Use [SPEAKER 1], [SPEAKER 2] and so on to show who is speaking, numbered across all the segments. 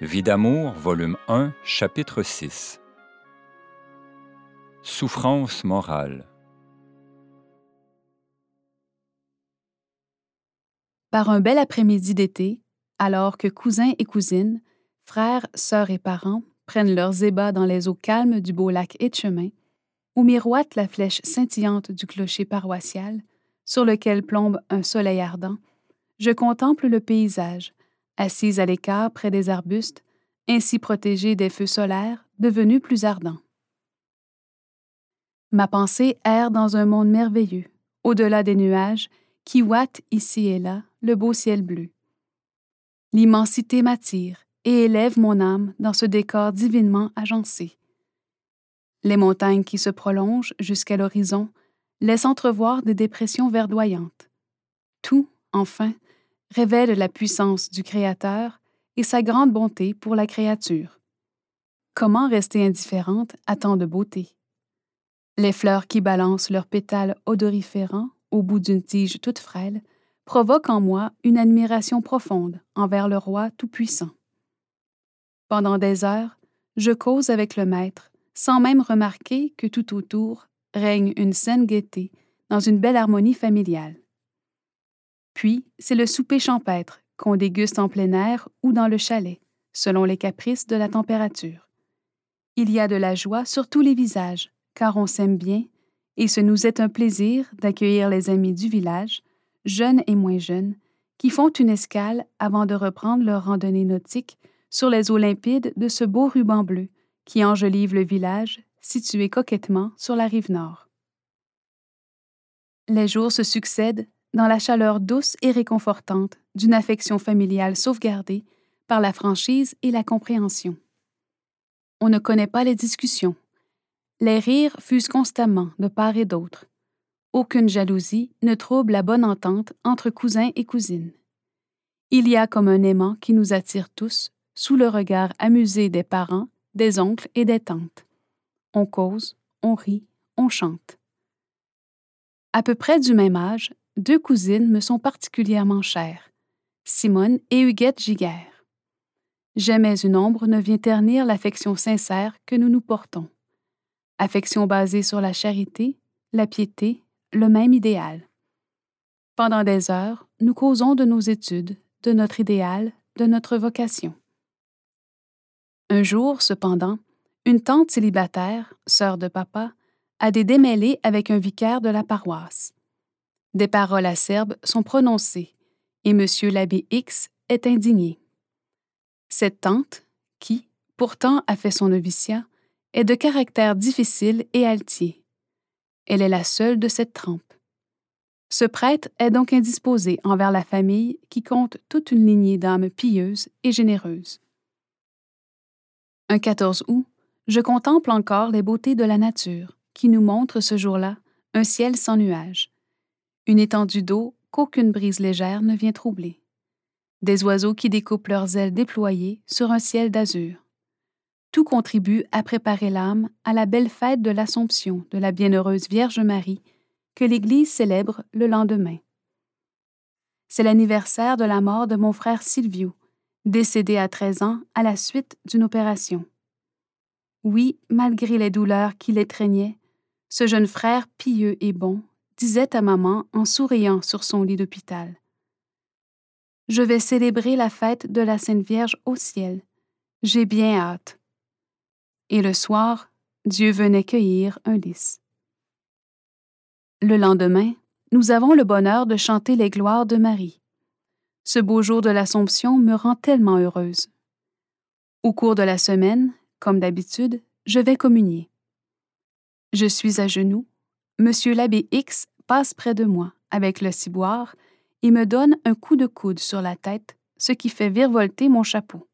[SPEAKER 1] Vie d'amour, volume 1, chapitre 6. Souffrance morale.
[SPEAKER 2] Par un bel après-midi d'été, alors que cousins et cousines, frères, sœurs et parents prennent leurs ébats dans les eaux calmes du beau lac Etchemin, où miroite la flèche scintillante du clocher paroissial, sur lequel plombe un soleil ardent, je contemple le paysage, assise à l'écart près des arbustes, ainsi protégée des feux solaires devenus plus ardents. Ma pensée erre dans un monde merveilleux, au-delà des nuages, qui ouatent ici et là le beau ciel bleu. L'immensité m'attire et élève mon âme dans ce décor divinement agencé. Les montagnes qui se prolongent jusqu'à l'horizon laissent entrevoir des dépressions verdoyantes. Tout, enfin, révèle la puissance du Créateur et sa grande bonté pour la créature. Comment rester indifférente à tant de beauté? Les fleurs qui balancent leurs pétales odoriférants au bout d'une tige toute frêle provoquent en moi une admiration profonde envers le Roi Tout-Puissant. Pendant des heures, je cause avec le Maître, sans même remarquer que tout autour règne une saine gaieté dans une belle harmonie familiale. Puis, c'est le souper champêtre qu'on déguste en plein air ou dans le chalet, selon les caprices de la température. Il y a de la joie sur tous les visages, car on s'aime bien, et ce nous est un plaisir d'accueillir les amis du village, jeunes et moins jeunes, qui font une escale avant de reprendre leur randonnée nautique sur les eaux limpides de ce beau ruban bleu qui enjolive le village situé coquettement sur la rive nord. Les jours se succèdent dans la chaleur douce et réconfortante d'une affection familiale sauvegardée par la franchise et la compréhension. On ne connaît pas les discussions. Les rires fusent constamment de part et d'autre. Aucune jalousie ne trouble la bonne entente entre cousins et cousines. Il y a comme un aimant qui nous attire tous, sous le regard amusé des parents, des oncles et des tantes. On cause, on rit, on chante. À peu près du même âge, deux cousines me sont particulièrement chères, Simone et Huguette Giguère. Jamais une ombre ne vient ternir l'affection sincère que nous nous portons. Affection basée sur la charité, la piété, le même idéal. Pendant des heures, nous causons de nos études, de notre idéal, de notre vocation. Un jour, cependant, une tante célibataire, sœur de papa, a des démêlés avec un vicaire de la paroisse. Des paroles acerbes sont prononcées et M. l'abbé X est indigné. Cette tante, qui, pourtant, a fait son noviciat, est de caractère difficile et altier. Elle est la seule de cette trempe. Ce prêtre est donc indisposé envers la famille qui compte toute une lignée d'âmes pieuses et généreuses. Un 14 août, je contemple encore les beautés de la nature qui nous montre ce jour-là un ciel sans nuages, une étendue d'eau qu'aucune brise légère ne vient troubler, des oiseaux qui découpent leurs ailes déployées sur un ciel d'azur. Tout contribue à préparer l'âme à la belle fête de l'Assomption de la bienheureuse Vierge Marie que l'Église célèbre le lendemain. C'est l'anniversaire de la mort de mon frère Silvio, décédé à 13 ans à la suite d'une opération. Oui, malgré les douleurs qui l'étreignaient, ce jeune frère pieux et bon disait à maman en souriant sur son lit d'hôpital. Je vais célébrer la fête de la Sainte Vierge au ciel. J'ai bien hâte. Et le soir, Dieu venait cueillir un lys. Le lendemain, nous avons le bonheur de chanter les gloires de Marie. Ce beau jour de l'Assomption me rend tellement heureuse. Au cours de la semaine, comme d'habitude, je vais communier. Je suis à genoux, Monsieur l'abbé X passe près de moi avec le ciboire et me donne un coup de coude sur la tête, ce qui fait virevolter mon chapeau.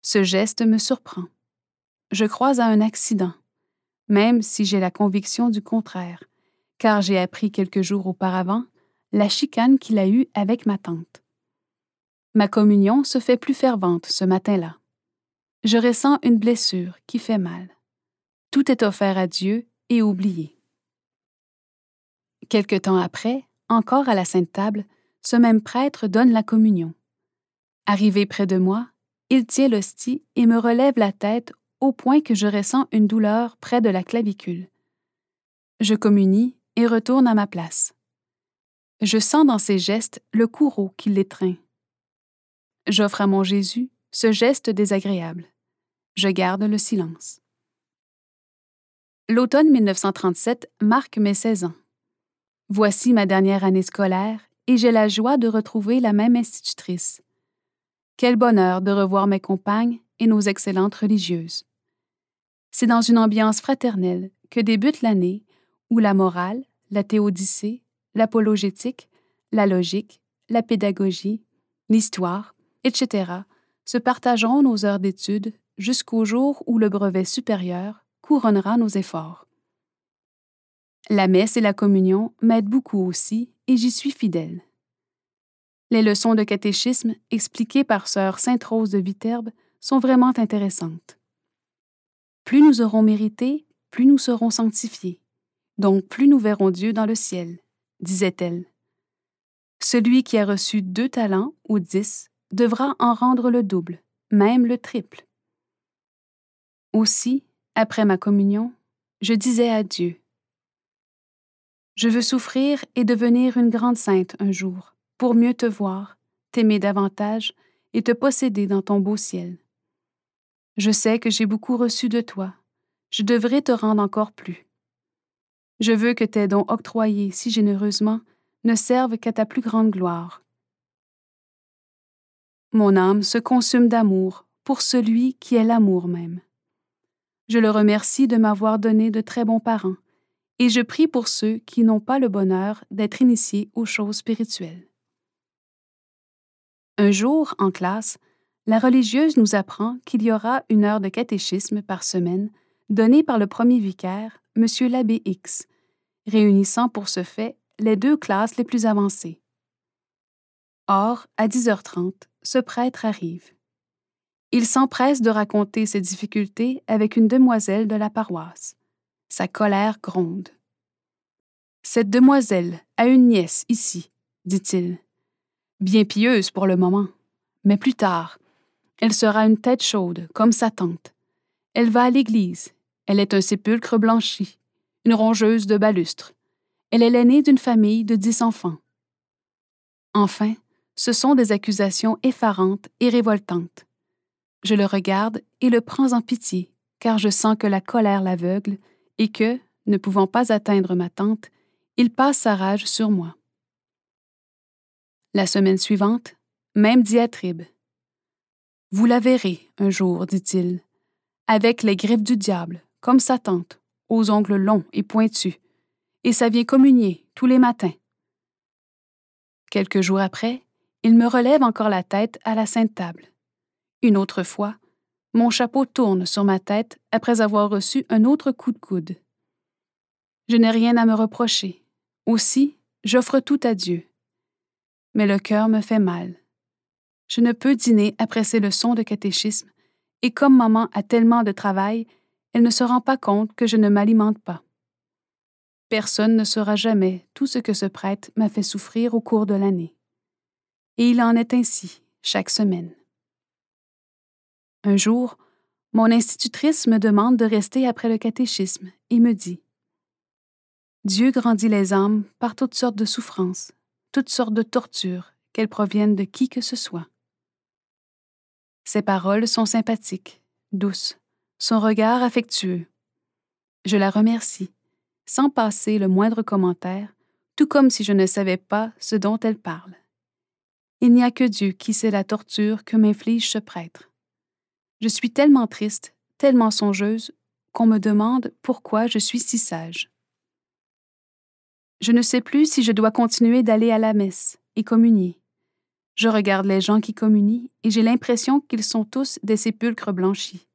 [SPEAKER 2] Ce geste me surprend. Je crois à un accident, même si j'ai la conviction du contraire, car j'ai appris quelques jours auparavant la chicane qu'il a eue avec ma tante. Ma communion se fait plus fervente ce matin-là. Je ressens une blessure qui fait mal. Tout est offert à Dieu et oublié. Quelque temps après, encore à la Sainte Table, ce même prêtre donne la communion. Arrivé près de moi, il tient l'hostie et me relève la tête au point que je ressens une douleur près de la clavicule. Je communie et retourne à ma place. Je sens dans ses gestes le courroux qui l'étreint. J'offre à mon Jésus ce geste désagréable. Je garde le silence. L'automne 1937 marque mes 16 ans. Voici ma dernière année scolaire et j'ai la joie de retrouver la même institutrice. Quel bonheur de revoir mes compagnes et nos excellentes religieuses. C'est dans une ambiance fraternelle que débute l'année où la morale, la théodicée, l'apologétique, la logique, la pédagogie, l'histoire, etc., se partageront nos heures d'études jusqu'au jour où le brevet supérieur couronnera nos efforts. La messe et la communion m'aident beaucoup aussi et j'y suis fidèle. Les leçons de catéchisme expliquées par sœur Sainte-Rose de Viterbe sont vraiment intéressantes. Plus nous aurons mérité, plus nous serons sanctifiés, donc plus nous verrons Dieu dans le ciel, disait-elle. Celui qui a reçu deux talents ou dix devra en rendre le double, même le triple. Aussi, après ma communion, je disais à Dieu, Je veux souffrir et devenir une grande sainte un jour, pour mieux te voir, t'aimer davantage et te posséder dans ton beau ciel. Je sais que j'ai beaucoup reçu de toi, je devrais te rendre encore plus. Je veux que tes dons octroyés si généreusement ne servent qu'à ta plus grande gloire. Mon âme se consume d'amour pour celui qui est l'amour même. Je le remercie de m'avoir donné de très bons parents, et je prie pour ceux qui n'ont pas le bonheur d'être initiés aux choses spirituelles. Un jour, en classe, la religieuse nous apprend qu'il y aura une heure de catéchisme par semaine donnée par le premier vicaire, M. l'abbé X, réunissant pour ce fait les deux classes les plus avancées. Or, à 10h30, ce prêtre arrive. Il s'empresse de raconter ses difficultés avec une demoiselle de la paroisse. Sa colère gronde. Cette demoiselle a une nièce ici, dit-il. Bien pieuse pour le moment, mais plus tard, elle sera une tête chaude, comme sa tante. Elle va à l'église. Elle est un sépulcre blanchi, une rongeuse de balustre. Elle est l'aînée d'une famille de dix enfants. Enfin, ce sont des accusations effarantes et révoltantes. Je le regarde et le prends en pitié, car je sens que la colère l'aveugle et que, ne pouvant pas atteindre ma tante, il passe sa rage sur moi. La semaine suivante, même diatribe. Vous la verrez un jour, dit-il, avec les griffes du diable, comme sa tante, aux ongles longs et pointus, et ça vient communier tous les matins. Quelques jours après, il me relève encore la tête à la Sainte Table. Une autre fois, mon chapeau tourne sur ma tête après avoir reçu un autre coup de coude. Je n'ai rien à me reprocher. Aussi, j'offre tout à Dieu. Mais le cœur me fait mal. Je ne peux dîner après ces leçons de catéchisme, et comme maman a tellement de travail, elle ne se rend pas compte que je ne m'alimente pas. Personne ne saura jamais tout ce que ce prêtre m'a fait souffrir au cours de l'année et il en est ainsi chaque semaine. Un jour, mon institutrice me demande de rester après le catéchisme et me dit Dieu grandit les âmes par toutes sortes de souffrances, toutes sortes de tortures, qu'elles proviennent de qui que ce soit. Ses paroles sont sympathiques, douces, son regard affectueux. Je la remercie, sans passer le moindre commentaire, tout comme si je ne savais pas ce dont elle parle. Il n'y a que Dieu qui sait la torture que m'inflige ce prêtre. Je suis tellement triste, tellement songeuse, qu'on me demande pourquoi je suis si sage. Je ne sais plus si je dois continuer d'aller à la messe et communier. Je regarde les gens qui communient et j'ai l'impression qu'ils sont tous des sépulcres blanchis.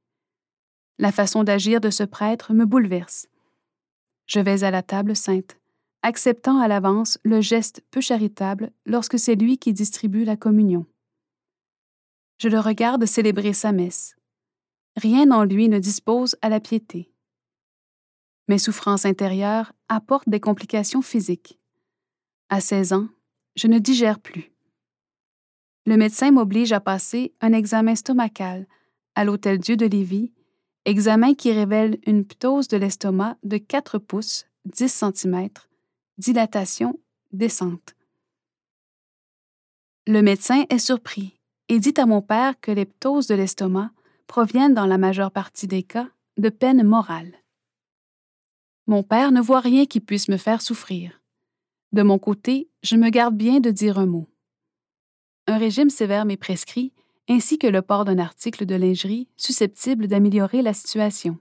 [SPEAKER 2] La façon d'agir de ce prêtre me bouleverse. Je vais à la table sainte acceptant à l'avance le geste peu charitable lorsque c'est lui qui distribue la communion. Je le regarde célébrer sa messe. Rien en lui ne dispose à la piété. Mes souffrances intérieures apportent des complications physiques. À 16 ans, je ne digère plus. Le médecin m'oblige à passer un examen stomacal à l'Hôtel Dieu de Lévis, examen qui révèle une ptose de l'estomac de 4 pouces, 10 cm, dilatation descente. Le médecin est surpris et dit à mon père que les ptoses de l'estomac proviennent dans la majeure partie des cas de peine morale. Mon père ne voit rien qui puisse me faire souffrir. De mon côté, je me garde bien de dire un mot. Un régime sévère m'est prescrit, ainsi que le port d'un article de lingerie susceptible d'améliorer la situation.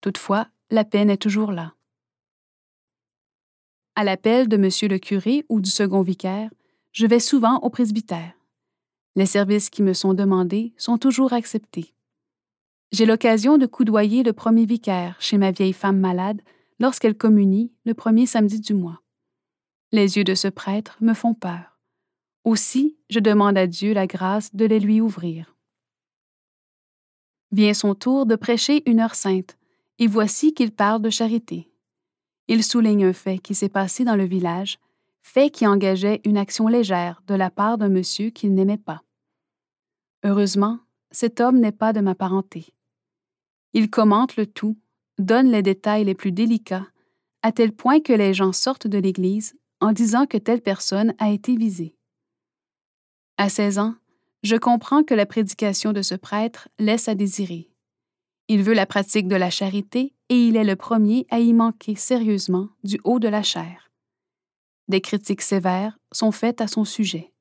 [SPEAKER 2] Toutefois, la peine est toujours là. À l'appel de monsieur le curé ou du second vicaire, je vais souvent au presbytère. Les services qui me sont demandés sont toujours acceptés. J'ai l'occasion de coudoyer le premier vicaire chez ma vieille femme malade lorsqu'elle communie le premier samedi du mois. Les yeux de ce prêtre me font peur. Aussi, je demande à Dieu la grâce de les lui ouvrir. Vient son tour de prêcher une heure sainte, et voici qu'il parle de charité. Il souligne un fait qui s'est passé dans le village, fait qui engageait une action légère de la part d'un monsieur qu'il n'aimait pas. Heureusement, cet homme n'est pas de ma parenté. Il commente le tout, donne les détails les plus délicats, à tel point que les gens sortent de l'Église en disant que telle personne a été visée. À 16 ans, je comprends que la prédication de ce prêtre laisse à désirer. Il veut la pratique de la charité et il est le premier à y manquer sérieusement du haut de la chair. Des critiques sévères sont faites à son sujet.